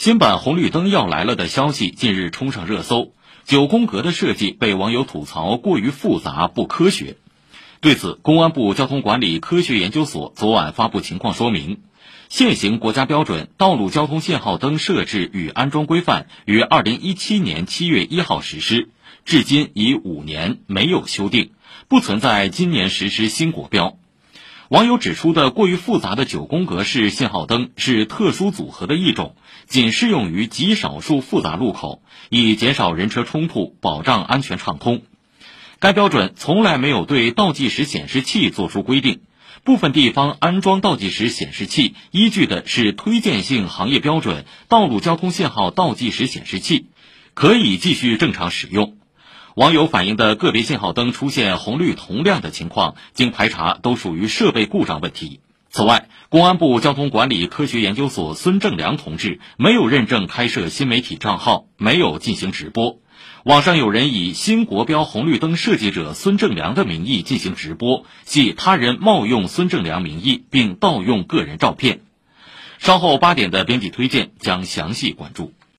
新版红绿灯要来了的消息近日冲上热搜，九宫格的设计被网友吐槽过于复杂不科学。对此，公安部交通管理科学研究所昨晚发布情况说明：现行国家标准《道路交通信号灯设置与安装规范》于二零一七年七月一号实施，至今已五年没有修订，不存在今年实施新国标。网友指出的过于复杂的九宫格式信号灯是特殊组合的一种，仅适用于极少数复杂路口，以减少人车冲突，保障安全畅通。该标准从来没有对倒计时显示器作出规定，部分地方安装倒计时显示器依据的是推荐性行业标准《道路交通信号倒计时显示器》，可以继续正常使用。网友反映的个别信号灯出现红绿同亮的情况，经排查都属于设备故障问题。此外，公安部交通管理科学研究所孙正良同志没有认证开设新媒体账号，没有进行直播。网上有人以新国标红绿灯设计者孙正良的名义进行直播，系他人冒用孙正良名义并盗用个人照片。稍后八点的编辑推荐将详细关注。